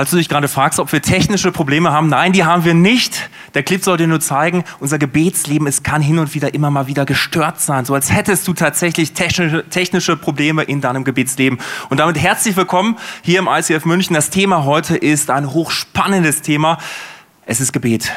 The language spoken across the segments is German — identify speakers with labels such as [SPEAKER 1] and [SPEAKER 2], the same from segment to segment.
[SPEAKER 1] Falls du dich gerade fragst, ob wir technische Probleme haben, nein, die haben wir nicht. Der Clip soll dir nur zeigen, unser Gebetsleben, es kann hin und wieder immer mal wieder gestört sein, so als hättest du tatsächlich technische, technische Probleme in deinem Gebetsleben. Und damit herzlich willkommen hier im ICF München. Das Thema heute ist ein hochspannendes Thema. Es ist Gebet.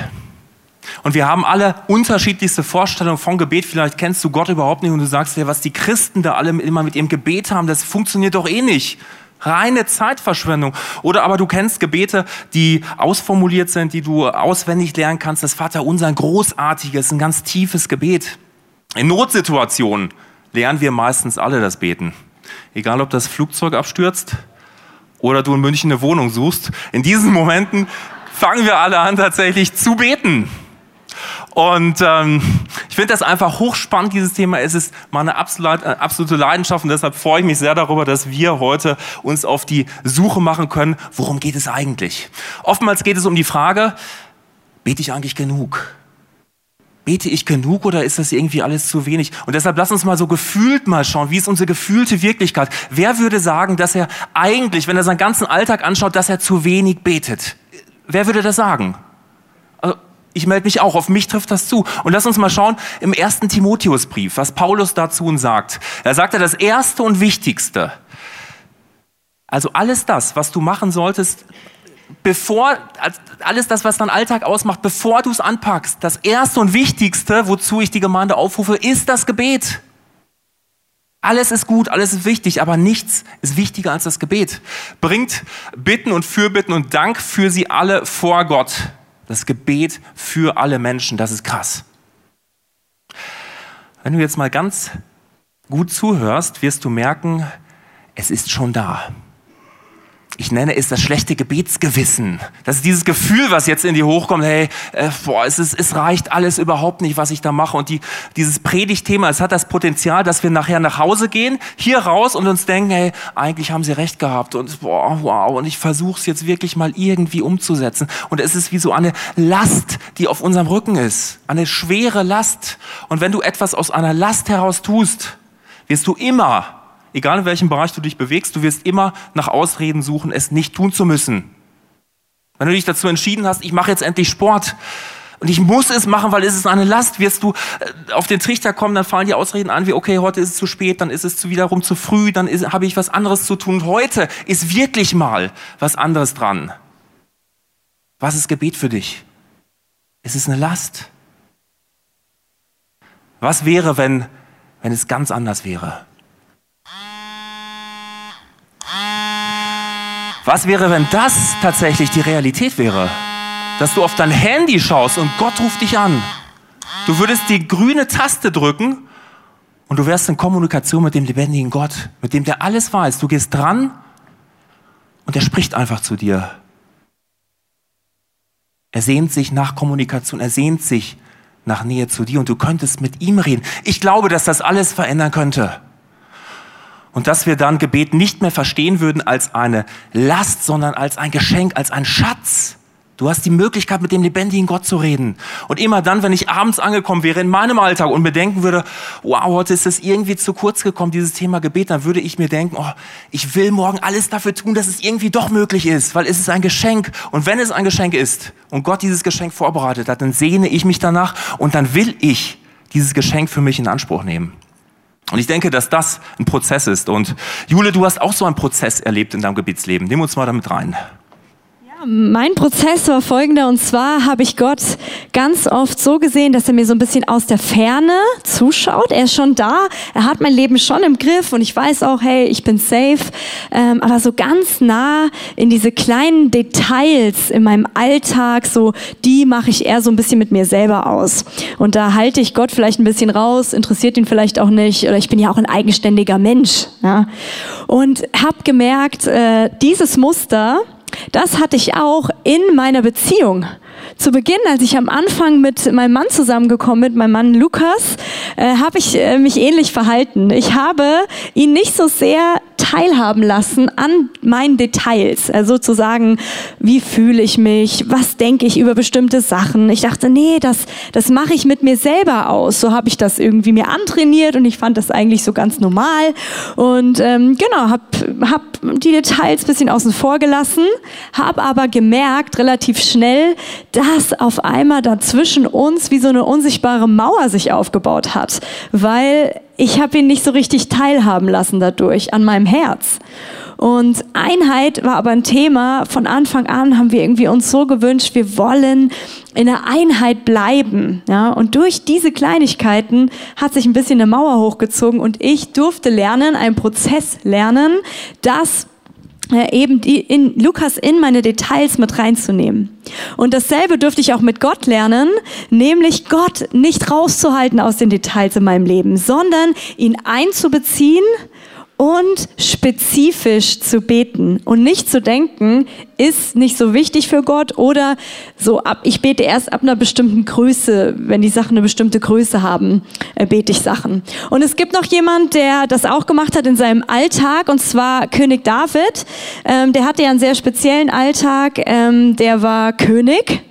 [SPEAKER 1] Und wir haben alle unterschiedlichste Vorstellungen von Gebet. Vielleicht kennst du Gott überhaupt nicht und du sagst dir, was die Christen da alle immer mit ihrem Gebet haben, das funktioniert doch eh nicht reine Zeitverschwendung. Oder aber du kennst Gebete, die ausformuliert sind, die du auswendig lernen kannst. Das Vater unser, großartiges, ein ganz tiefes Gebet. In Notsituationen lernen wir meistens alle das Beten. Egal, ob das Flugzeug abstürzt oder du in München eine Wohnung suchst. In diesen Momenten fangen wir alle an, tatsächlich zu beten. Und ähm, ich finde das einfach hochspannend, dieses Thema. Es ist meine absolute, äh, absolute Leidenschaft und deshalb freue ich mich sehr darüber, dass wir heute uns auf die Suche machen können, worum geht es eigentlich? Oftmals geht es um die Frage, bete ich eigentlich genug? Bete ich genug oder ist das irgendwie alles zu wenig? Und deshalb lass uns mal so gefühlt mal schauen, wie ist unsere gefühlte Wirklichkeit? Wer würde sagen, dass er eigentlich, wenn er seinen ganzen Alltag anschaut, dass er zu wenig betet? Wer würde das sagen? Ich melde mich auch, auf mich trifft das zu. Und lass uns mal schauen im ersten Timotheusbrief, was Paulus dazu sagt. Er sagt ja das Erste und Wichtigste. Also alles das, was du machen solltest, bevor, alles das, was dein Alltag ausmacht, bevor du es anpackst, das Erste und Wichtigste, wozu ich die Gemeinde aufrufe, ist das Gebet. Alles ist gut, alles ist wichtig, aber nichts ist wichtiger als das Gebet. Bringt Bitten und Fürbitten und Dank für sie alle vor Gott. Das Gebet für alle Menschen, das ist krass. Wenn du jetzt mal ganz gut zuhörst, wirst du merken, es ist schon da ich nenne es das schlechte Gebetsgewissen. Das ist dieses Gefühl, was jetzt in dir hochkommt, hey, äh, boah, es, ist, es reicht alles überhaupt nicht, was ich da mache. Und die, dieses Predigtthema, es hat das Potenzial, dass wir nachher nach Hause gehen, hier raus und uns denken, hey, eigentlich haben sie recht gehabt und boah, wow, und ich versuche es jetzt wirklich mal irgendwie umzusetzen. Und es ist wie so eine Last, die auf unserem Rücken ist, eine schwere Last. Und wenn du etwas aus einer Last heraus tust, wirst du immer egal in welchem Bereich du dich bewegst, du wirst immer nach Ausreden suchen, es nicht tun zu müssen. Wenn du dich dazu entschieden hast, ich mache jetzt endlich Sport und ich muss es machen, weil es ist eine Last, wirst du äh, auf den Trichter kommen, dann fallen die Ausreden an, wie okay, heute ist es zu spät, dann ist es wiederum zu früh, dann habe ich was anderes zu tun. Heute ist wirklich mal was anderes dran. Was ist Gebet für dich? Es ist eine Last. Was wäre, wenn, wenn es ganz anders wäre? Was wäre, wenn das tatsächlich die Realität wäre? Dass du auf dein Handy schaust und Gott ruft dich an. Du würdest die grüne Taste drücken und du wärst in Kommunikation mit dem lebendigen Gott, mit dem der alles weiß. Du gehst dran und er spricht einfach zu dir. Er sehnt sich nach Kommunikation, er sehnt sich nach Nähe zu dir und du könntest mit ihm reden. Ich glaube, dass das alles verändern könnte und dass wir dann Gebet nicht mehr verstehen würden als eine Last, sondern als ein Geschenk, als ein Schatz. Du hast die Möglichkeit, mit dem lebendigen Gott zu reden. Und immer dann, wenn ich abends angekommen wäre in meinem Alltag und mir denken würde, wow, heute ist es irgendwie zu kurz gekommen, dieses Thema Gebet, dann würde ich mir denken, oh, ich will morgen alles dafür tun, dass es irgendwie doch möglich ist, weil es ist ein Geschenk. Und wenn es ein Geschenk ist und Gott dieses Geschenk vorbereitet hat, dann sehne ich mich danach und dann will ich dieses Geschenk für mich in Anspruch nehmen. Und ich denke, dass das ein Prozess ist. Und Jule, du hast auch so einen Prozess erlebt in deinem Gebetsleben. Nimm uns mal damit rein.
[SPEAKER 2] Mein Prozess war folgender und zwar habe ich Gott ganz oft so gesehen, dass er mir so ein bisschen aus der Ferne zuschaut. Er ist schon da, er hat mein Leben schon im Griff und ich weiß auch, hey, ich bin safe. Ähm, aber so ganz nah in diese kleinen Details in meinem Alltag, so die mache ich eher so ein bisschen mit mir selber aus. Und da halte ich Gott vielleicht ein bisschen raus, interessiert ihn vielleicht auch nicht oder ich bin ja auch ein eigenständiger Mensch. Ja? Und habe gemerkt, äh, dieses Muster, das hatte ich auch in meiner Beziehung. Zu Beginn, als ich am Anfang mit meinem Mann zusammengekommen bin, meinem Mann Lukas, äh, habe ich äh, mich ähnlich verhalten. Ich habe ihn nicht so sehr teilhaben lassen an meinen Details. Also sozusagen, wie fühle ich mich, was denke ich über bestimmte Sachen. Ich dachte, nee, das, das mache ich mit mir selber aus. So habe ich das irgendwie mir antrainiert und ich fand das eigentlich so ganz normal. Und ähm, genau, habe hab die Details bisschen außen vor gelassen, habe aber gemerkt relativ schnell, dass auf einmal dazwischen uns wie so eine unsichtbare Mauer sich aufgebaut hat, weil ich habe ihn nicht so richtig teilhaben lassen dadurch an meinem Herz. Und Einheit war aber ein Thema. Von Anfang an haben wir irgendwie uns so gewünscht, wir wollen in der Einheit bleiben. Ja? Und durch diese Kleinigkeiten hat sich ein bisschen eine Mauer hochgezogen und ich durfte lernen, einen Prozess lernen, das äh, eben die in Lukas in meine Details mit reinzunehmen. Und dasselbe dürfte ich auch mit Gott lernen, nämlich Gott nicht rauszuhalten aus den Details in meinem Leben, sondern ihn einzubeziehen und spezifisch zu beten und nicht zu denken, ist nicht so wichtig für Gott oder so ab, ich bete erst ab einer bestimmten Größe, wenn die Sachen eine bestimmte Größe haben, äh, bete ich Sachen. Und es gibt noch jemand, der das auch gemacht hat in seinem Alltag und zwar König David. Ähm, der hatte ja einen sehr speziellen Alltag, ähm, der war König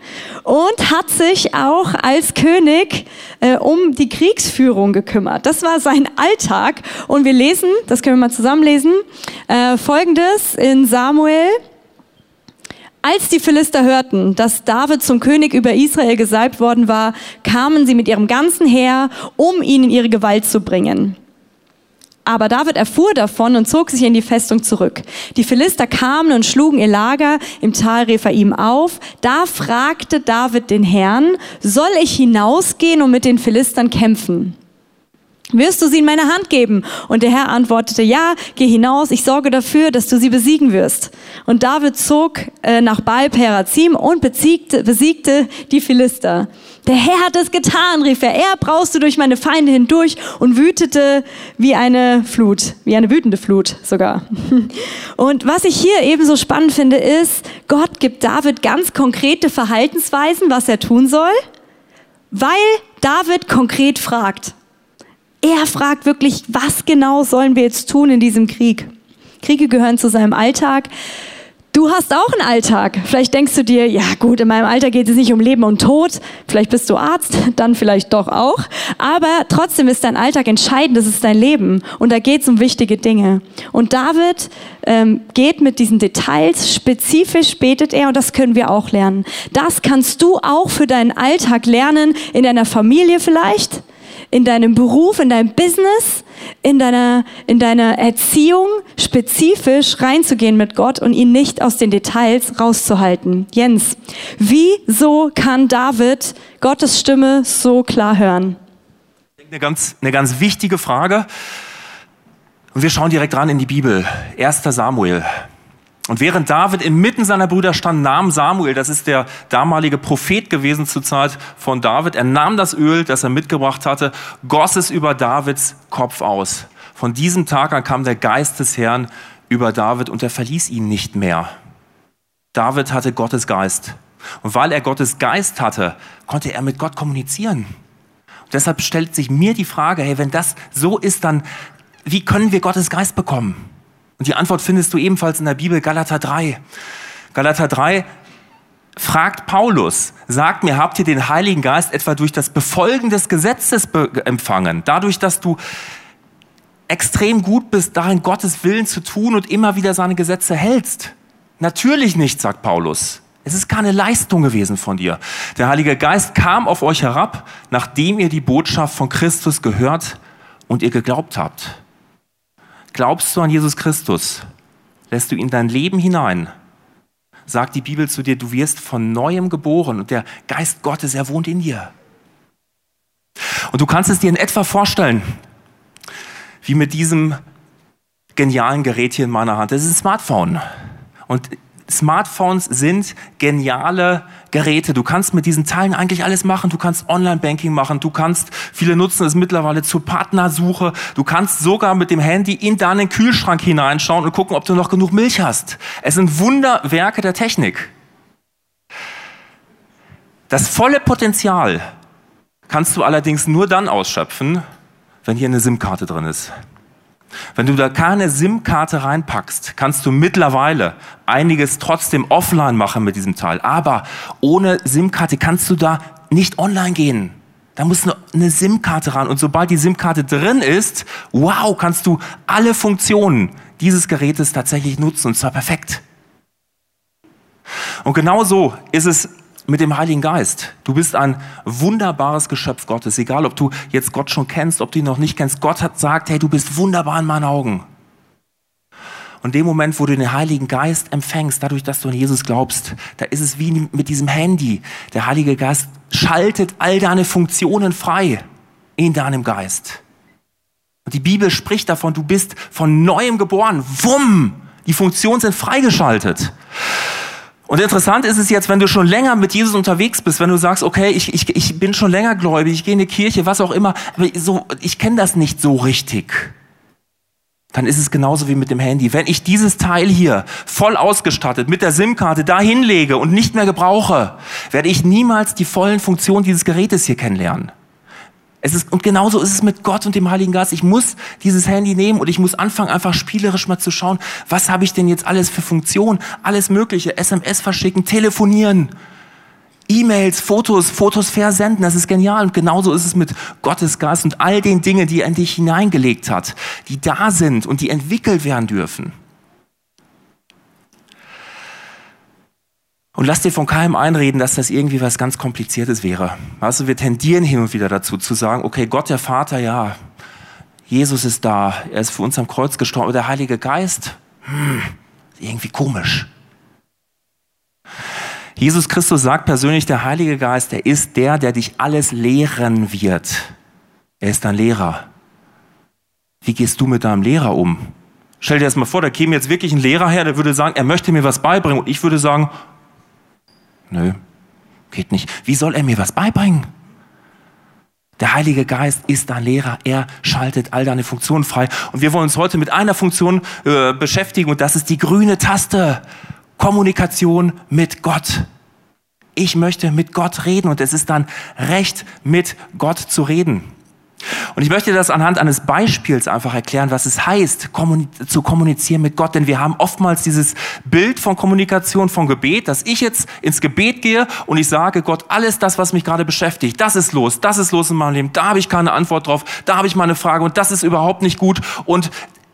[SPEAKER 2] und hat sich auch als König äh, um die Kriegsführung gekümmert. Das war sein Alltag. Und wir lesen, das können wir mal zusammenlesen, äh, folgendes in Samuel. Als die Philister hörten, dass David zum König über Israel gesalbt worden war, kamen sie mit ihrem ganzen Heer, um ihn in ihre Gewalt zu bringen. Aber David erfuhr davon und zog sich in die Festung zurück. Die Philister kamen und schlugen ihr Lager im Tal Rephaim auf. Da fragte David den Herrn, soll ich hinausgehen und mit den Philistern kämpfen? Wirst du sie in meine Hand geben? Und der Herr antwortete, ja, geh hinaus, ich sorge dafür, dass du sie besiegen wirst. Und David zog äh, nach Baal Perazim und besiegte, besiegte die Philister. Der Herr hat es getan, rief er. Er brauste durch meine Feinde hindurch und wütete wie eine Flut, wie eine wütende Flut sogar. Und was ich hier eben so spannend finde, ist, Gott gibt David ganz konkrete Verhaltensweisen, was er tun soll, weil David konkret fragt. Er fragt wirklich, was genau sollen wir jetzt tun in diesem Krieg? Kriege gehören zu seinem Alltag. Du hast auch einen Alltag. Vielleicht denkst du dir, ja gut, in meinem Alter geht es nicht um Leben und Tod. Vielleicht bist du Arzt, dann vielleicht doch auch. Aber trotzdem ist dein Alltag entscheidend, das ist dein Leben. Und da geht es um wichtige Dinge. Und David ähm, geht mit diesen Details, spezifisch betet er und das können wir auch lernen. Das kannst du auch für deinen Alltag lernen, in deiner Familie vielleicht, in deinem Beruf, in deinem Business, in deiner, in deiner Erziehung spezifisch reinzugehen mit Gott und ihn nicht aus den Details rauszuhalten. Jens, wieso kann David Gottes Stimme so klar hören?
[SPEAKER 1] Eine ganz, eine ganz wichtige Frage. Und wir schauen direkt ran in die Bibel. 1. Samuel. Und während David inmitten seiner Brüder stand, nahm Samuel, das ist der damalige Prophet gewesen zur Zeit von David, er nahm das Öl, das er mitgebracht hatte, goss es über Davids Kopf aus. Von diesem Tag an kam der Geist des Herrn über David und er verließ ihn nicht mehr. David hatte Gottes Geist. Und weil er Gottes Geist hatte, konnte er mit Gott kommunizieren. Und deshalb stellt sich mir die Frage, hey, wenn das so ist, dann wie können wir Gottes Geist bekommen? Und die Antwort findest du ebenfalls in der Bibel Galater 3. Galater 3 fragt Paulus, sagt mir, habt ihr den Heiligen Geist etwa durch das Befolgen des Gesetzes empfangen? Dadurch, dass du extrem gut bist, darin Gottes Willen zu tun und immer wieder seine Gesetze hältst? Natürlich nicht, sagt Paulus. Es ist keine Leistung gewesen von dir. Der Heilige Geist kam auf euch herab, nachdem ihr die Botschaft von Christus gehört und ihr geglaubt habt. Glaubst du an Jesus Christus? Lässt du ihn in dein Leben hinein? sagt die Bibel zu dir, du wirst von neuem geboren und der Geist Gottes, er wohnt in dir. Und du kannst es dir in etwa vorstellen, wie mit diesem genialen Gerät hier in meiner Hand. Das ist ein Smartphone. Und Smartphones sind geniale Geräte. Du kannst mit diesen Teilen eigentlich alles machen. Du kannst Online-Banking machen. Du kannst, viele nutzen es mittlerweile zur Partnersuche. Du kannst sogar mit dem Handy in deinen Kühlschrank hineinschauen und gucken, ob du noch genug Milch hast. Es sind Wunderwerke der Technik. Das volle Potenzial kannst du allerdings nur dann ausschöpfen, wenn hier eine SIM-Karte drin ist. Wenn du da keine SIM-Karte reinpackst, kannst du mittlerweile einiges trotzdem offline machen mit diesem Teil. Aber ohne SIM-Karte kannst du da nicht online gehen. Da muss eine SIM-Karte ran. Und sobald die SIM-Karte drin ist, wow, kannst du alle Funktionen dieses Gerätes tatsächlich nutzen. Und zwar perfekt. Und genau so ist es mit dem Heiligen Geist. Du bist ein wunderbares Geschöpf Gottes, egal ob du jetzt Gott schon kennst, ob du ihn noch nicht kennst. Gott hat gesagt, hey, du bist wunderbar in meinen Augen. Und dem Moment, wo du den Heiligen Geist empfängst, dadurch, dass du an Jesus glaubst, da ist es wie mit diesem Handy. Der Heilige Geist schaltet all deine Funktionen frei in deinem Geist. Und die Bibel spricht davon, du bist von neuem geboren. Wumm! Die Funktionen sind freigeschaltet. Und interessant ist es jetzt, wenn du schon länger mit Jesus unterwegs bist, wenn du sagst, okay, ich, ich, ich bin schon länger gläubig, ich gehe in die Kirche, was auch immer, aber so, ich kenne das nicht so richtig. Dann ist es genauso wie mit dem Handy. Wenn ich dieses Teil hier voll ausgestattet mit der SIM-Karte da hinlege und nicht mehr gebrauche, werde ich niemals die vollen Funktionen dieses Gerätes hier kennenlernen. Es ist, und genauso ist es mit Gott und dem Heiligen Geist. Ich muss dieses Handy nehmen und ich muss anfangen, einfach spielerisch mal zu schauen, was habe ich denn jetzt alles für Funktionen, alles Mögliche, SMS verschicken, telefonieren, E-Mails, Fotos, Fotos versenden, das ist genial. Und genauso ist es mit Gottes Geist und all den Dingen, die er in dich hineingelegt hat, die da sind und die entwickelt werden dürfen. Und lass dir von keinem einreden, dass das irgendwie was ganz Kompliziertes wäre. Weißt du, wir tendieren hin und wieder dazu zu sagen, okay, Gott der Vater, ja, Jesus ist da, er ist für uns am Kreuz gestorben, aber der Heilige Geist, hm, irgendwie komisch. Jesus Christus sagt persönlich, der Heilige Geist, er ist der, der dich alles lehren wird. Er ist dein Lehrer. Wie gehst du mit deinem Lehrer um? Stell dir das mal vor, da käme jetzt wirklich ein Lehrer her, der würde sagen, er möchte mir was beibringen und ich würde sagen, Nö, geht nicht. Wie soll er mir was beibringen? Der Heilige Geist ist dein Lehrer. Er schaltet all deine Funktionen frei. Und wir wollen uns heute mit einer Funktion äh, beschäftigen und das ist die grüne Taste. Kommunikation mit Gott. Ich möchte mit Gott reden und es ist dann Recht, mit Gott zu reden. Und ich möchte das anhand eines Beispiels einfach erklären, was es heißt, zu kommunizieren mit Gott. Denn wir haben oftmals dieses Bild von Kommunikation, von Gebet, dass ich jetzt ins Gebet gehe und ich sage Gott, alles das, was mich gerade beschäftigt, das ist los, das ist los in meinem Leben, da habe ich keine Antwort drauf, da habe ich mal eine Frage und das ist überhaupt nicht gut. Und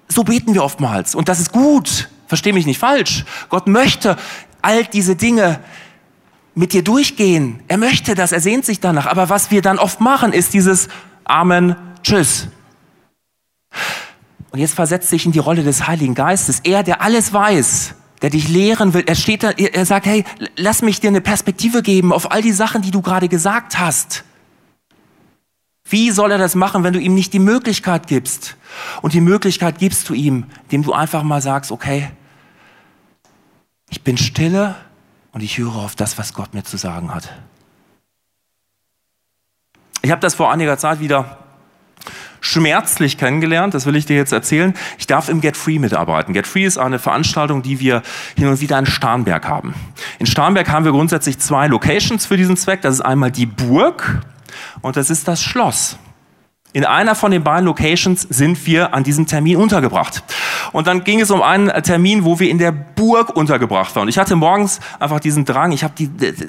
[SPEAKER 1] so beten wir oftmals. Und das ist gut. Versteh mich nicht falsch. Gott möchte all diese Dinge mit dir durchgehen. Er möchte das, er sehnt sich danach. Aber was wir dann oft machen, ist dieses Amen, Tschüss. Und jetzt versetzt sich in die Rolle des Heiligen Geistes. Er, der alles weiß, der dich lehren will. Er steht da, er sagt, hey, lass mich dir eine Perspektive geben auf all die Sachen, die du gerade gesagt hast. Wie soll er das machen, wenn du ihm nicht die Möglichkeit gibst? Und die Möglichkeit gibst du ihm, indem du einfach mal sagst, okay, ich bin stille und ich höre auf das, was Gott mir zu sagen hat. Ich habe das vor einiger Zeit wieder schmerzlich kennengelernt, das will ich dir jetzt erzählen. Ich darf im Get Free mitarbeiten. Get Free ist eine Veranstaltung, die wir hin und wieder in Starnberg haben. In Starnberg haben wir grundsätzlich zwei Locations für diesen Zweck. Das ist einmal die Burg und das ist das Schloss. In einer von den beiden Locations sind wir an diesem Termin untergebracht. Und dann ging es um einen Termin, wo wir in der Burg untergebracht waren. Und ich hatte morgens einfach diesen Drang, ich habe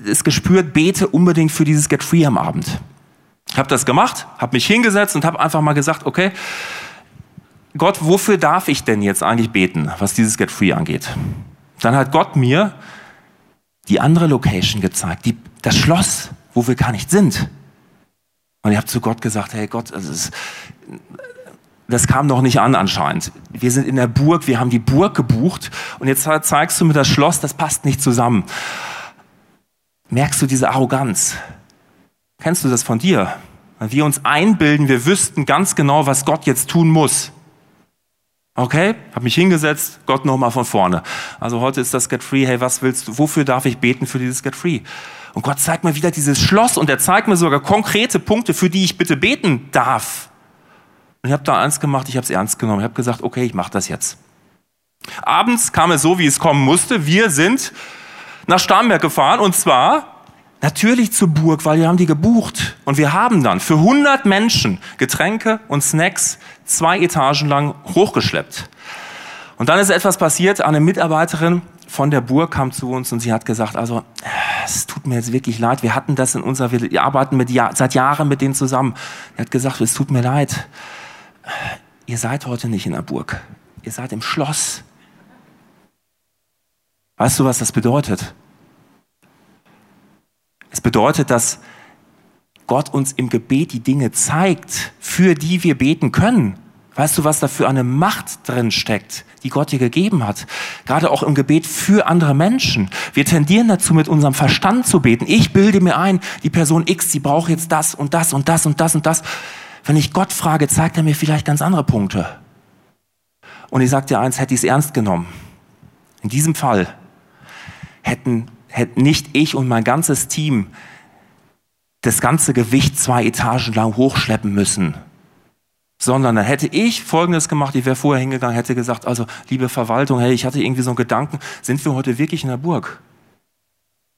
[SPEAKER 1] es gespürt, bete unbedingt für dieses Get Free am Abend. Habe das gemacht, habe mich hingesetzt und habe einfach mal gesagt, okay, Gott, wofür darf ich denn jetzt eigentlich beten, was dieses Get Free angeht? Dann hat Gott mir die andere Location gezeigt, die, das Schloss, wo wir gar nicht sind. Und ich habe zu Gott gesagt, hey Gott, ist, das kam noch nicht an anscheinend. Wir sind in der Burg, wir haben die Burg gebucht und jetzt zeigst du mir das Schloss, das passt nicht zusammen. Merkst du diese Arroganz? Kennst du das von dir? Weil wir uns einbilden, wir wüssten ganz genau, was Gott jetzt tun muss. Okay, habe mich hingesetzt, Gott nochmal von vorne. Also heute ist das Get Free. Hey, was willst du? Wofür darf ich beten für dieses Get Free? Und Gott zeigt mir wieder dieses Schloss und er zeigt mir sogar konkrete Punkte, für die ich bitte beten darf. Und ich habe da eins gemacht, ich habe es ernst genommen. Ich habe gesagt, okay, ich mache das jetzt. Abends kam es so, wie es kommen musste. Wir sind nach Starnberg gefahren und zwar Natürlich zur Burg, weil wir haben die gebucht. Und wir haben dann für 100 Menschen Getränke und Snacks zwei Etagen lang hochgeschleppt. Und dann ist etwas passiert. Eine Mitarbeiterin von der Burg kam zu uns und sie hat gesagt, also es tut mir jetzt wirklich leid. Wir hatten das in unserer, wir arbeiten mit, seit Jahren mit denen zusammen. Er hat gesagt, es tut mir leid. Ihr seid heute nicht in der Burg. Ihr seid im Schloss. Weißt du, was das bedeutet? Es bedeutet, dass Gott uns im Gebet die Dinge zeigt, für die wir beten können. Weißt du, was da für eine Macht drin steckt, die Gott dir gegeben hat? Gerade auch im Gebet für andere Menschen. Wir tendieren dazu, mit unserem Verstand zu beten. Ich bilde mir ein, die Person X, die braucht jetzt das und das und das und das und das. Wenn ich Gott frage, zeigt er mir vielleicht ganz andere Punkte. Und ich sage dir eins, hätte ich es ernst genommen. In diesem Fall hätten hätte nicht ich und mein ganzes Team das ganze Gewicht zwei Etagen lang hochschleppen müssen, sondern dann hätte ich Folgendes gemacht, ich wäre vorher hingegangen, hätte gesagt, also liebe Verwaltung, hey, ich hatte irgendwie so einen Gedanken, sind wir heute wirklich in der Burg?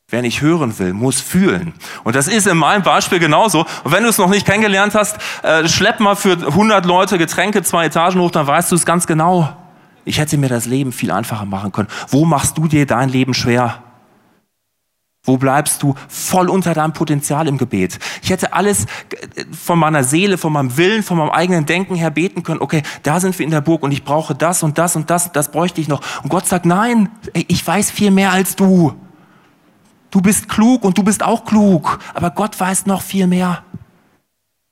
[SPEAKER 1] Wer nicht hören will, muss fühlen. Und das ist in meinem Beispiel genauso. Und wenn du es noch nicht kennengelernt hast, äh, schlepp mal für 100 Leute Getränke zwei Etagen hoch, dann weißt du es ganz genau. Ich hätte mir das Leben viel einfacher machen können. Wo machst du dir dein Leben schwer? Wo bleibst du voll unter deinem Potenzial im Gebet? Ich hätte alles von meiner Seele, von meinem Willen, von meinem eigenen Denken her beten können. Okay, da sind wir in der Burg und ich brauche das und das und das, das bräuchte ich noch. Und Gott sagt, nein, ich weiß viel mehr als du. Du bist klug und du bist auch klug, aber Gott weiß noch viel mehr.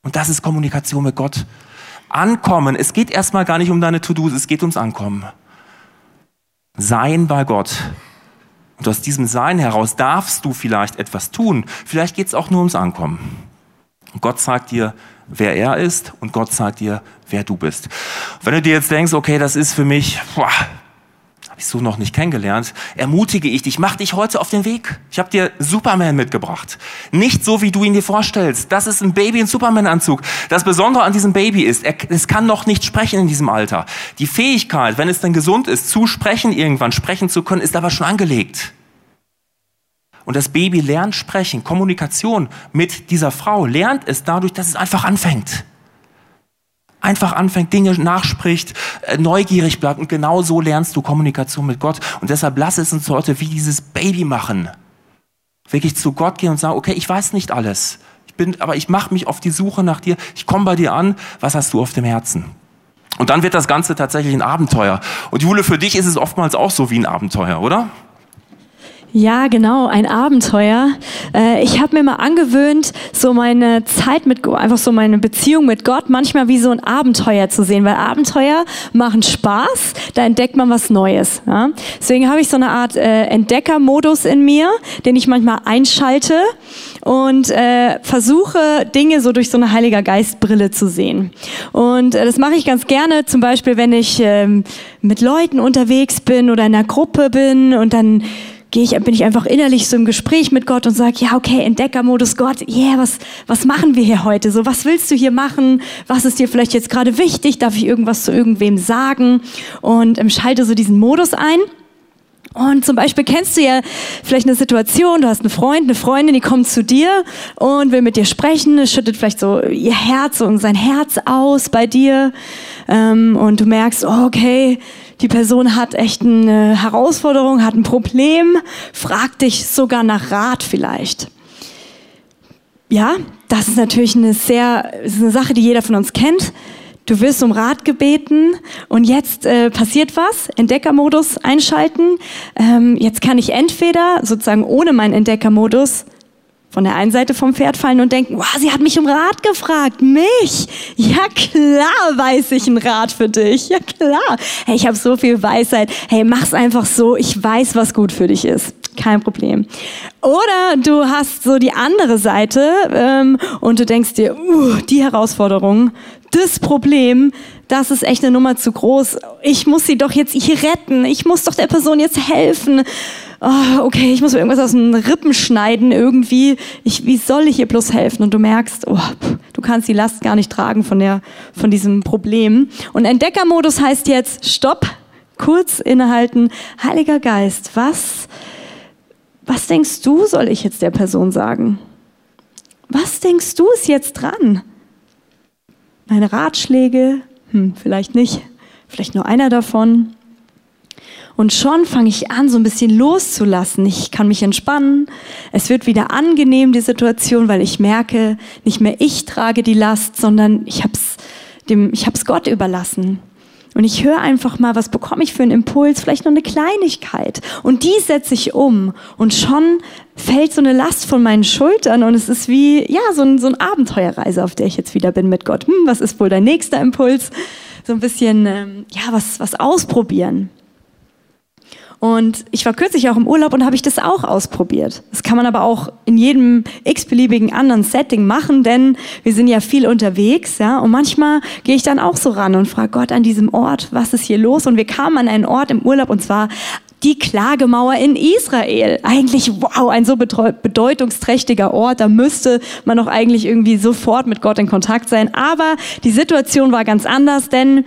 [SPEAKER 1] Und das ist Kommunikation mit Gott. Ankommen. Es geht erstmal gar nicht um deine To-Dos, es geht ums Ankommen. Sein bei Gott. Und aus diesem Sein heraus darfst du vielleicht etwas tun. Vielleicht geht es auch nur ums Ankommen. Und Gott sagt dir, wer er ist und Gott sagt dir, wer du bist. Wenn du dir jetzt denkst, okay, das ist für mich, boah, ich so noch nicht kennengelernt, ermutige ich dich, mach dich heute auf den Weg. Ich habe dir Superman mitgebracht. Nicht so, wie du ihn dir vorstellst. Das ist ein Baby in Superman-Anzug. Das Besondere an diesem Baby ist, er, es kann noch nicht sprechen in diesem Alter. Die Fähigkeit, wenn es dann gesund ist, zu sprechen irgendwann, sprechen zu können, ist aber schon angelegt. Und das Baby lernt sprechen, Kommunikation mit dieser Frau, lernt es dadurch, dass es einfach anfängt einfach anfängt, Dinge nachspricht, äh, neugierig bleibt und genau so lernst du Kommunikation mit Gott. Und deshalb lass es uns heute wie dieses Baby machen. Wirklich zu Gott gehen und sagen, okay, ich weiß nicht alles. Ich bin, aber ich mache mich auf die Suche nach dir. Ich komme bei dir an. Was hast du auf dem Herzen? Und dann wird das Ganze tatsächlich ein Abenteuer. Und Jule, für dich ist es oftmals auch so wie ein Abenteuer, oder?
[SPEAKER 2] Ja, genau, ein Abenteuer. Äh, ich habe mir mal angewöhnt, so meine Zeit mit, einfach so meine Beziehung mit Gott manchmal wie so ein Abenteuer zu sehen, weil Abenteuer machen Spaß, da entdeckt man was Neues. Deswegen habe ich so eine Art äh, Entdeckermodus in mir, den ich manchmal einschalte und äh, versuche Dinge so durch so eine Heiliger Geistbrille zu sehen. Und das mache ich ganz gerne, zum Beispiel, wenn ich ähm, mit Leuten unterwegs bin oder in einer Gruppe bin und dann gehe ich, bin ich einfach innerlich so im Gespräch mit Gott und sage, ja, okay, Entdeckermodus, Gott, yeah, was, was machen wir hier heute? So, was willst du hier machen? Was ist dir vielleicht jetzt gerade wichtig? Darf ich irgendwas zu irgendwem sagen? Und ähm, schalte so diesen Modus ein. Und zum Beispiel kennst du ja vielleicht eine Situation, du hast einen Freund, eine Freundin, die kommt zu dir und will mit dir sprechen, schüttet vielleicht so ihr Herz und sein Herz aus bei dir ähm, und du merkst, oh, okay, die Person hat echt eine Herausforderung, hat ein Problem, fragt dich sogar nach Rat vielleicht. Ja, das ist natürlich eine sehr, ist eine Sache, die jeder von uns kennt. Du wirst um Rat gebeten und jetzt äh, passiert was, Entdeckermodus einschalten. Ähm, jetzt kann ich entweder sozusagen ohne meinen Entdeckermodus von der einen Seite vom Pferd fallen und denken, wow, sie hat mich um Rat gefragt. Mich? Ja klar weiß ich einen Rat für dich. Ja klar. Hey, ich habe so viel Weisheit. Hey, mach's einfach so. Ich weiß, was gut für dich ist. Kein Problem. Oder du hast so die andere Seite ähm, und du denkst dir, uh, die Herausforderung, das Problem, das ist echt eine Nummer zu groß. Ich muss sie doch jetzt hier retten. Ich muss doch der Person jetzt helfen oh, okay, ich muss mir irgendwas aus den Rippen schneiden irgendwie. Ich, wie soll ich ihr bloß helfen? Und du merkst, oh, du kannst die Last gar nicht tragen von, der, von diesem Problem. Und Entdeckermodus heißt jetzt, stopp, kurz innehalten. Heiliger Geist, was, was denkst du, soll ich jetzt der Person sagen? Was denkst du ist jetzt dran? Meine Ratschläge? Hm, vielleicht nicht. Vielleicht nur einer davon. Und schon fange ich an, so ein bisschen loszulassen. Ich kann mich entspannen. Es wird wieder angenehm, die Situation, weil ich merke, nicht mehr ich trage die Last, sondern ich habe es dem, ich habe es Gott überlassen. Und ich höre einfach mal, was bekomme ich für einen Impuls, vielleicht noch eine Kleinigkeit. Und die setze ich um. Und schon fällt so eine Last von meinen Schultern und es ist wie, ja, so, ein, so eine Abenteuerreise, auf der ich jetzt wieder bin mit Gott. Hm, was ist wohl dein nächster Impuls? So ein bisschen, ähm, ja, was, was ausprobieren. Und ich war kürzlich auch im Urlaub und habe ich das auch ausprobiert. Das kann man aber auch in jedem x-beliebigen anderen Setting machen, denn wir sind ja viel unterwegs, ja. Und manchmal gehe ich dann auch so ran und frage Gott an diesem Ort, was ist hier los? Und wir kamen an einen Ort im Urlaub und zwar die Klagemauer in Israel. Eigentlich, wow, ein so bedeutungsträchtiger Ort. Da müsste man doch eigentlich irgendwie sofort mit Gott in Kontakt sein. Aber die Situation war ganz anders, denn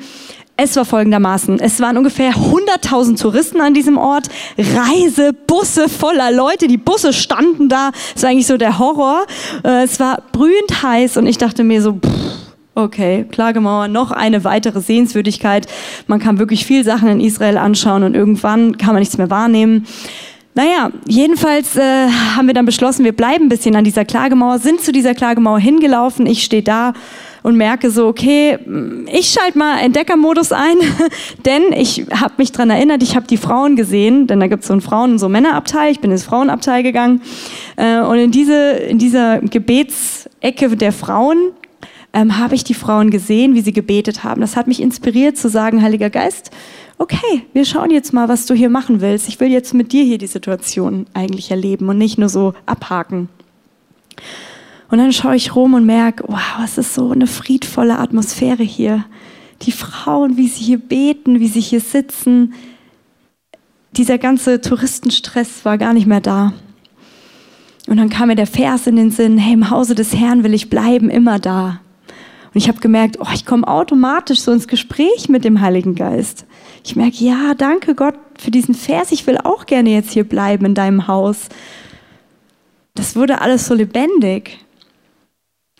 [SPEAKER 2] es war folgendermaßen. Es waren ungefähr 100.000 Touristen an diesem Ort, Reisebusse voller Leute, die Busse standen da. Es war eigentlich so der Horror. Äh, es war brühend heiß und ich dachte mir so, okay, Klagemauer, noch eine weitere Sehenswürdigkeit. Man kann wirklich viel Sachen in Israel anschauen und irgendwann kann man nichts mehr wahrnehmen. Naja, jedenfalls äh, haben wir dann beschlossen, wir bleiben ein bisschen an dieser Klagemauer, sind zu dieser Klagemauer hingelaufen. Ich stehe da und merke so, okay, ich schalte mal Entdeckermodus ein, denn ich habe mich dran erinnert, ich habe die Frauen gesehen, denn da gibt es so einen Frauen- und so Männerabteil, ich bin ins Frauenabteil gegangen äh, und in, diese, in dieser Gebetsecke der Frauen ähm, habe ich die Frauen gesehen, wie sie gebetet haben. Das hat mich inspiriert zu sagen, Heiliger Geist, okay, wir schauen jetzt mal, was du hier machen willst. Ich will jetzt mit dir hier die Situation eigentlich erleben und nicht nur so abhaken. Und dann schaue ich rum und merke, wow, es ist so eine friedvolle Atmosphäre hier. Die Frauen, wie sie hier beten, wie sie hier sitzen. Dieser ganze Touristenstress war gar nicht mehr da. Und dann kam mir der Vers in den Sinn, hey, im Hause des Herrn will ich bleiben, immer da. Und ich habe gemerkt, oh, ich komme automatisch so ins Gespräch mit dem Heiligen Geist. Ich merke, ja, danke Gott für diesen Vers. Ich will auch gerne jetzt hier bleiben in deinem Haus. Das wurde alles so lebendig.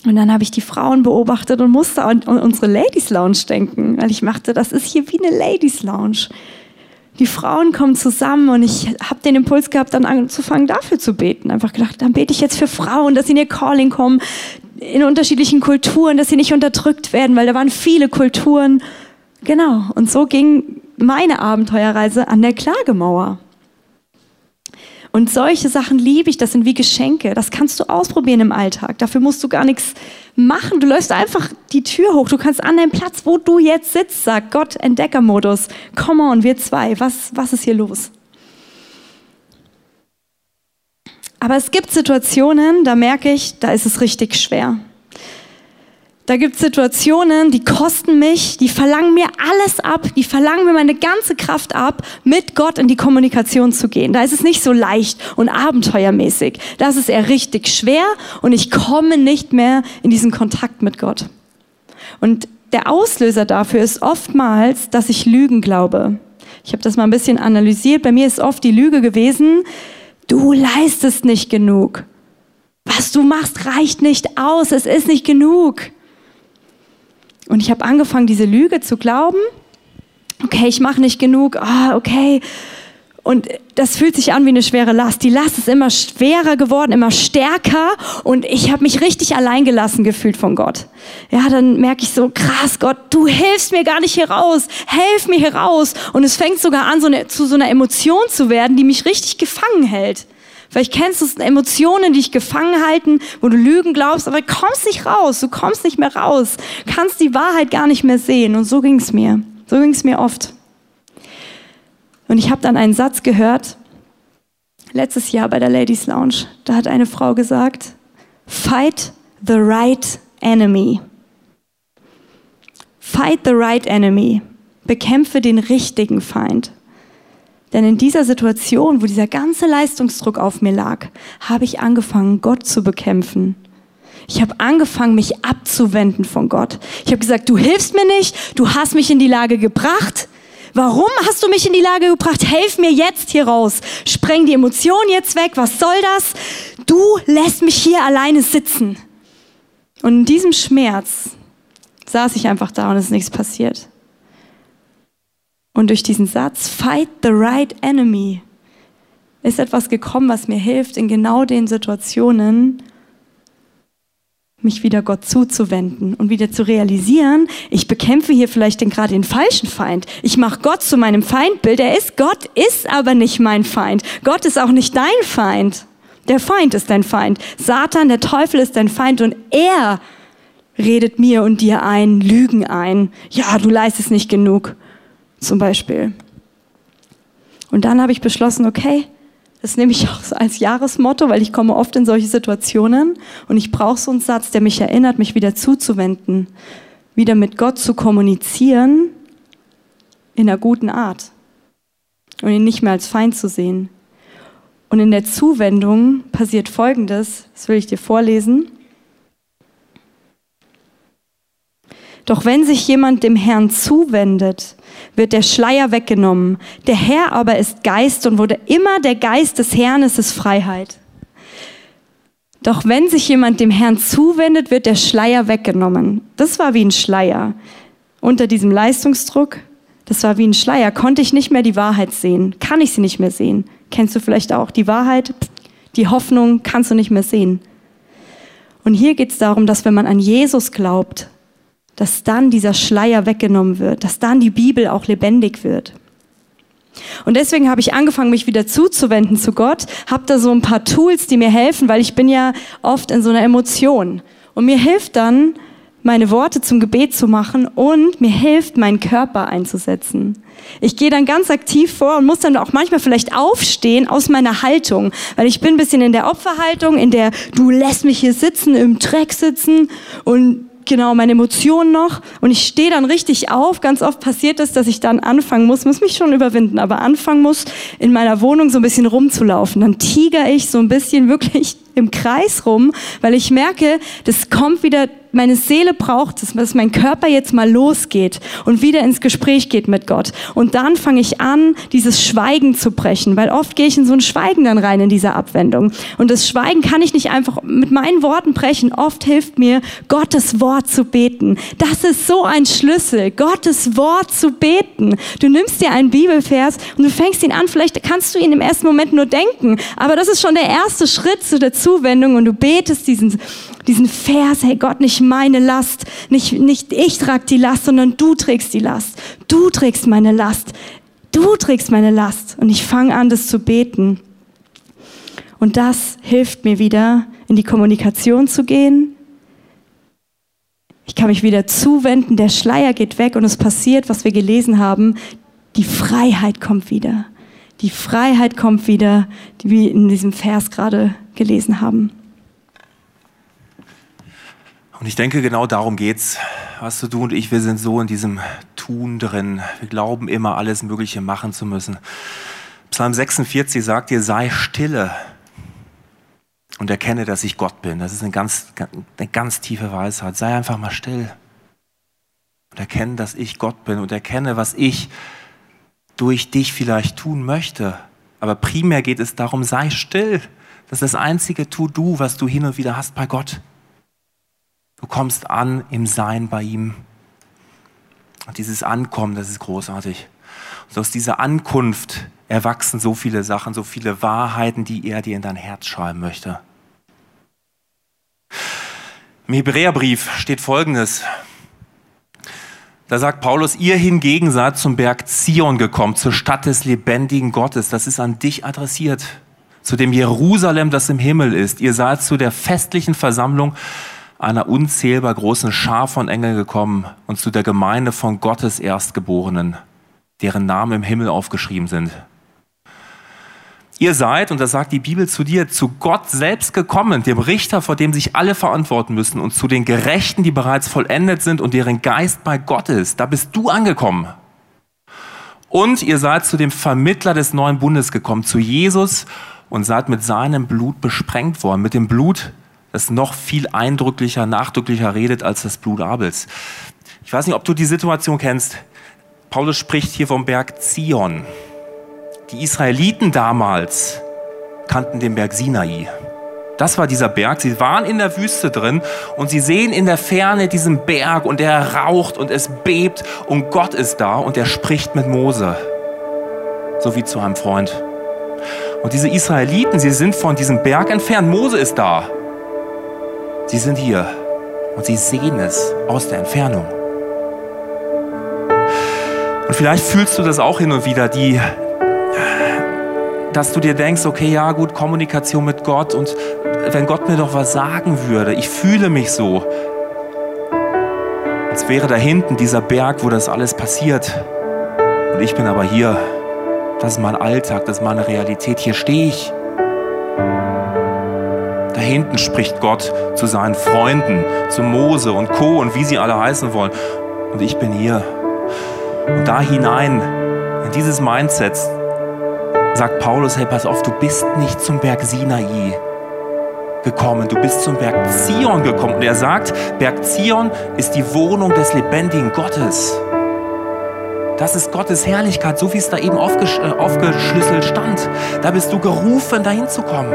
[SPEAKER 2] Und dann habe ich die Frauen beobachtet und musste an unsere Ladies Lounge denken, weil ich machte, das ist hier wie eine Ladies Lounge. Die Frauen kommen zusammen und ich habe den Impuls gehabt, dann anzufangen, dafür zu beten. Einfach gedacht, dann bete ich jetzt für Frauen, dass sie in ihr Calling kommen, in unterschiedlichen Kulturen, dass sie nicht unterdrückt werden, weil da waren viele Kulturen. Genau. Und so ging meine Abenteuerreise an der Klagemauer. Und solche Sachen liebe ich, das sind wie Geschenke. Das kannst du ausprobieren im Alltag. Dafür musst du gar nichts machen. Du läufst einfach die Tür hoch. Du kannst an deinem Platz, wo du jetzt sitzt, sag Gott, Entdeckermodus. Come on, wir zwei. Was, was ist hier los? Aber es gibt Situationen, da merke ich, da ist es richtig schwer. Da gibt es Situationen, die kosten mich, die verlangen mir alles ab, die verlangen mir meine ganze Kraft ab, mit Gott in die Kommunikation zu gehen. Da ist es nicht so leicht und abenteuermäßig. Das ist eher richtig schwer und ich komme nicht mehr in diesen Kontakt mit Gott. Und der Auslöser dafür ist oftmals, dass ich Lügen glaube. Ich habe das mal ein bisschen analysiert. Bei mir ist oft die Lüge gewesen, du leistest nicht genug. Was du machst, reicht nicht aus. Es ist nicht genug. Und ich habe angefangen, diese Lüge zu glauben. Okay, ich mache nicht genug. Ah, okay. Und das fühlt sich an wie eine schwere Last. Die Last ist immer schwerer geworden, immer stärker. Und ich habe mich richtig alleingelassen gefühlt von Gott. Ja, dann merke ich so, krass, Gott, du hilfst mir gar nicht hier raus. Helf mir hier raus. Und es fängt sogar an, so eine, zu so einer Emotion zu werden, die mich richtig gefangen hält. Vielleicht kennst du es Emotionen, die dich gefangen halten, wo du Lügen glaubst, aber du kommst nicht raus, du kommst nicht mehr raus, kannst die Wahrheit gar nicht mehr sehen. Und so ging es mir. So ging es mir oft. Und ich habe dann einen Satz gehört, letztes Jahr bei der Ladies Lounge. Da hat eine Frau gesagt, Fight the right enemy. Fight the right enemy. Bekämpfe den richtigen Feind. Denn in dieser Situation, wo dieser ganze Leistungsdruck auf mir lag, habe ich angefangen, Gott zu bekämpfen. Ich habe angefangen, mich abzuwenden von Gott. Ich habe gesagt, du hilfst mir nicht, du hast mich in die Lage gebracht. Warum hast du mich in die Lage gebracht? Helf mir jetzt hier raus. Spreng die Emotionen jetzt weg. Was soll das? Du lässt mich hier alleine sitzen. Und in diesem Schmerz saß ich einfach da und es ist nichts passiert. Und durch diesen Satz, fight the right enemy, ist etwas gekommen, was mir hilft, in genau den Situationen mich wieder Gott zuzuwenden und wieder zu realisieren, ich bekämpfe hier vielleicht den, gerade den falschen Feind. Ich mache Gott zu meinem Feindbild. Er ist Gott, ist aber nicht mein Feind. Gott ist auch nicht dein Feind. Der Feind ist dein Feind. Satan, der Teufel ist dein Feind und er redet mir und dir ein, Lügen ein. Ja, du leistest nicht genug zum Beispiel. Und dann habe ich beschlossen, okay, das nehme ich auch als Jahresmotto, weil ich komme oft in solche Situationen und ich brauche so einen Satz, der mich erinnert, mich wieder zuzuwenden, wieder mit Gott zu kommunizieren in einer guten Art und ihn nicht mehr als Feind zu sehen. Und in der Zuwendung passiert Folgendes, das will ich dir vorlesen. Doch wenn sich jemand dem Herrn zuwendet, wird der Schleier weggenommen. Der Herr aber ist Geist und wo immer der Geist des Herrn ist, ist Freiheit. Doch wenn sich jemand dem Herrn zuwendet, wird der Schleier weggenommen. Das war wie ein Schleier. Unter diesem Leistungsdruck, das war wie ein Schleier. Konnte ich nicht mehr die Wahrheit sehen. Kann ich sie nicht mehr sehen. Kennst du vielleicht auch die Wahrheit? Die Hoffnung kannst du nicht mehr sehen. Und hier geht es darum, dass wenn man an Jesus glaubt, dass dann dieser Schleier weggenommen wird, dass dann die Bibel auch lebendig wird. Und deswegen habe ich angefangen, mich wieder zuzuwenden zu Gott, habe da so ein paar Tools, die mir helfen, weil ich bin ja oft in so einer Emotion. Und mir hilft dann, meine Worte zum Gebet zu machen und mir hilft, meinen Körper einzusetzen. Ich gehe dann ganz aktiv vor und muss dann auch manchmal vielleicht aufstehen aus meiner Haltung, weil ich bin ein bisschen in der Opferhaltung, in der du lässt mich hier sitzen, im Dreck sitzen und genau meine Emotionen noch und ich stehe dann richtig auf. Ganz oft passiert es, dass ich dann anfangen muss, muss mich schon überwinden, aber anfangen muss, in meiner Wohnung so ein bisschen rumzulaufen. Dann tiger ich so ein bisschen wirklich im Kreis rum, weil ich merke, das kommt wieder meine Seele braucht es, dass mein Körper jetzt mal losgeht und wieder ins Gespräch geht mit Gott. Und dann fange ich an, dieses Schweigen zu brechen, weil oft gehe ich in so ein Schweigen dann rein in dieser Abwendung. Und das Schweigen kann ich nicht einfach mit meinen Worten brechen. Oft hilft mir, Gottes Wort zu beten. Das ist so ein Schlüssel, Gottes Wort zu beten. Du nimmst dir einen Bibelvers und du fängst ihn an, vielleicht kannst du ihn im ersten Moment nur denken, aber das ist schon der erste Schritt zu der Zuwendung und du betest diesen, diesen Vers, hey Gott, nicht meine Last, nicht, nicht ich trage die Last, sondern du trägst die Last. Du trägst meine Last. Du trägst meine Last. Und ich fange an, das zu beten. Und das hilft mir wieder, in die Kommunikation zu gehen. Ich kann mich wieder zuwenden, der Schleier geht weg und es passiert, was wir gelesen haben. Die Freiheit kommt wieder. Die Freiheit kommt wieder, wir in diesem Vers gerade gelesen haben.
[SPEAKER 1] Und ich denke, genau darum geht's. Weißt du, du und ich, wir sind so in diesem Tun drin. Wir glauben immer, alles Mögliche machen zu müssen. Psalm 46 sagt dir, sei stille und erkenne, dass ich Gott bin. Das ist eine ganz, eine ganz tiefe Weisheit. Sei einfach mal still und erkenne, dass ich Gott bin und erkenne, was ich durch dich vielleicht tun möchte. Aber primär geht es darum, sei still. Das ist das einzige Tu-Du, was du hin und wieder hast bei Gott. Du kommst an im Sein bei ihm. Und dieses Ankommen, das ist großartig. Und aus dieser Ankunft erwachsen so viele Sachen, so viele Wahrheiten, die er dir in dein Herz schreiben möchte. Im Hebräerbrief steht Folgendes. Da sagt Paulus, ihr hingegen seid zum Berg Zion gekommen, zur Stadt des lebendigen Gottes. Das ist an dich adressiert. Zu dem Jerusalem, das im Himmel ist. Ihr seid zu der festlichen Versammlung einer unzählbar großen Schar von Engeln gekommen und zu der Gemeinde von Gottes Erstgeborenen, deren Namen im Himmel aufgeschrieben sind. Ihr seid, und das sagt die Bibel zu dir, zu Gott selbst gekommen, dem Richter, vor dem sich alle verantworten müssen, und zu den Gerechten, die bereits vollendet sind und deren Geist bei Gott ist. Da bist du angekommen. Und ihr seid zu dem Vermittler des neuen Bundes gekommen, zu Jesus, und seid mit seinem Blut besprengt worden, mit dem Blut das noch viel eindrücklicher, nachdrücklicher redet als das Blut Abels. Ich weiß nicht, ob du die Situation kennst. Paulus spricht hier vom Berg Zion. Die Israeliten damals kannten den Berg Sinai. Das war dieser Berg. Sie waren in der Wüste drin und sie sehen in der Ferne diesen Berg und er raucht und es bebt und Gott ist da und er spricht mit Mose. So wie zu einem Freund. Und diese Israeliten, sie sind von diesem Berg entfernt. Mose ist da. Sie sind hier und sie sehen es aus der Entfernung. Und vielleicht fühlst du das auch hin und wieder, die, dass du dir denkst, okay, ja gut, Kommunikation mit Gott und wenn Gott mir doch was sagen würde, ich fühle mich so, als wäre da hinten dieser Berg, wo das alles passiert. Und ich bin aber hier. Das ist mein Alltag, das ist meine Realität. Hier stehe ich hinten spricht Gott zu seinen Freunden, zu Mose und Co. und wie sie alle heißen wollen. Und ich bin hier. Und da hinein, in dieses Mindset, sagt Paulus, hey, pass auf, du bist nicht zum Berg Sinai gekommen, du bist zum Berg Zion gekommen. Und er sagt, Berg Zion ist die Wohnung des lebendigen Gottes. Das ist Gottes Herrlichkeit, so wie es da eben aufgesch äh, aufgeschlüsselt stand. Da bist du gerufen, dahin zu kommen.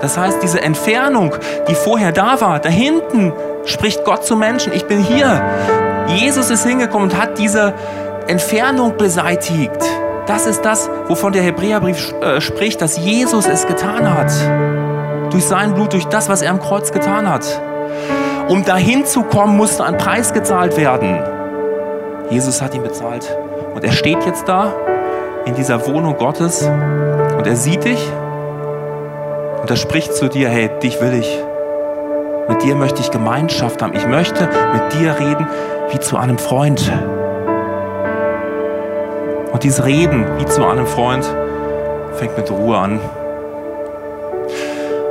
[SPEAKER 1] Das heißt, diese Entfernung, die vorher da war, da hinten spricht Gott zu Menschen, ich bin hier. Jesus ist hingekommen und hat diese Entfernung beseitigt. Das ist das, wovon der Hebräerbrief äh, spricht, dass Jesus es getan hat. Durch sein Blut, durch das, was er am Kreuz getan hat. Um dahin zu kommen, musste ein Preis gezahlt werden. Jesus hat ihn bezahlt. Und er steht jetzt da in dieser Wohnung Gottes und er sieht dich und er spricht zu dir, hey, dich will ich. Mit dir möchte ich Gemeinschaft haben. Ich möchte mit dir reden wie zu einem Freund. Und dieses Reden wie zu einem Freund fängt mit Ruhe an.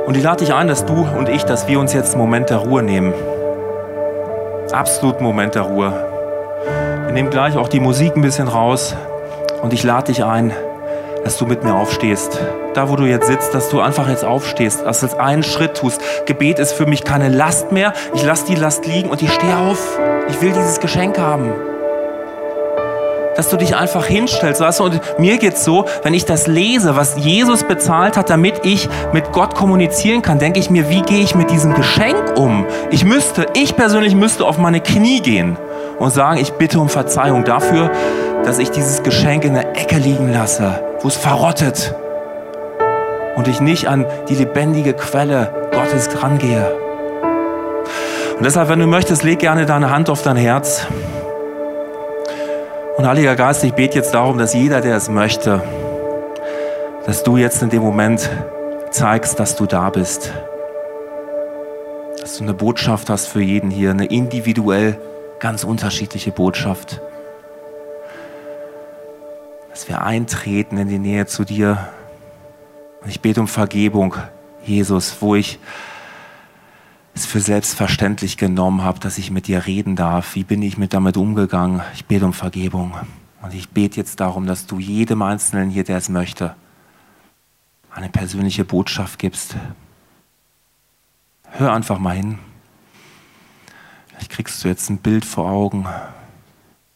[SPEAKER 1] Und ich lade dich ein, dass du und ich, dass wir uns jetzt einen Moment der Ruhe nehmen. Absolut Moment der Ruhe. Wir nehmen gleich auch die Musik ein bisschen raus. Und ich lade dich ein, dass du mit mir aufstehst. Da, wo du jetzt sitzt, dass du einfach jetzt aufstehst, dass du jetzt einen Schritt tust. Gebet ist für mich keine Last mehr. Ich lasse die Last liegen und ich stehe auf. Ich will dieses Geschenk haben. Dass du dich einfach hinstellst, weißt du, und mir geht's so, wenn ich das lese, was Jesus bezahlt hat, damit ich mit Gott kommunizieren kann, denke ich mir, wie gehe ich mit diesem Geschenk um? Ich müsste, ich persönlich müsste auf meine Knie gehen und sagen, ich bitte um Verzeihung dafür, dass ich dieses Geschenk in der Ecke liegen lasse, wo es verrottet und ich nicht an die lebendige Quelle Gottes rangehe. Und deshalb, wenn du möchtest, leg gerne deine Hand auf dein Herz. Und Heiliger Geist, ich bete jetzt darum, dass jeder, der es möchte, dass du jetzt in dem Moment zeigst, dass du da bist. Dass du eine Botschaft hast für jeden hier, eine individuell ganz unterschiedliche Botschaft dass wir eintreten in die Nähe zu dir. Und ich bete um Vergebung, Jesus, wo ich es für selbstverständlich genommen habe, dass ich mit dir reden darf. Wie bin ich mit damit umgegangen? Ich bete um Vergebung. Und ich bete jetzt darum, dass du jedem Einzelnen hier, der es möchte, eine persönliche Botschaft gibst. Hör einfach mal hin. Vielleicht kriegst du jetzt ein Bild vor Augen,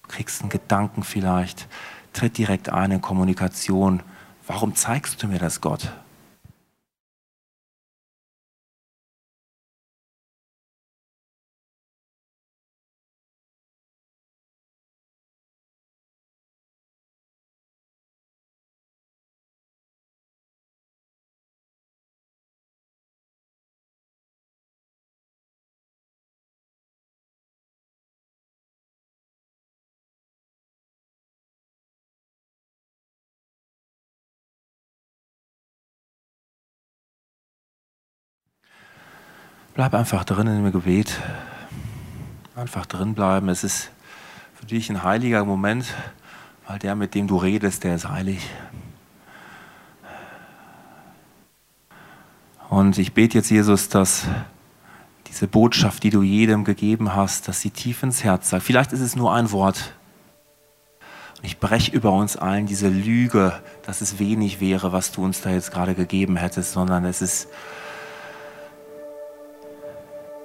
[SPEAKER 1] kriegst einen Gedanken vielleicht tritt direkt ein in Kommunikation. Warum zeigst du mir das, Gott? Bleib einfach drin in dem Gebet. Einfach drin bleiben. Es ist für dich ein heiliger Moment, weil der, mit dem du redest, der ist heilig. Und ich bete jetzt, Jesus, dass diese Botschaft, die du jedem gegeben hast, dass sie tief ins Herz sagt. Vielleicht ist es nur ein Wort. Und ich breche über uns allen diese Lüge, dass es wenig wäre, was du uns da jetzt gerade gegeben hättest, sondern es ist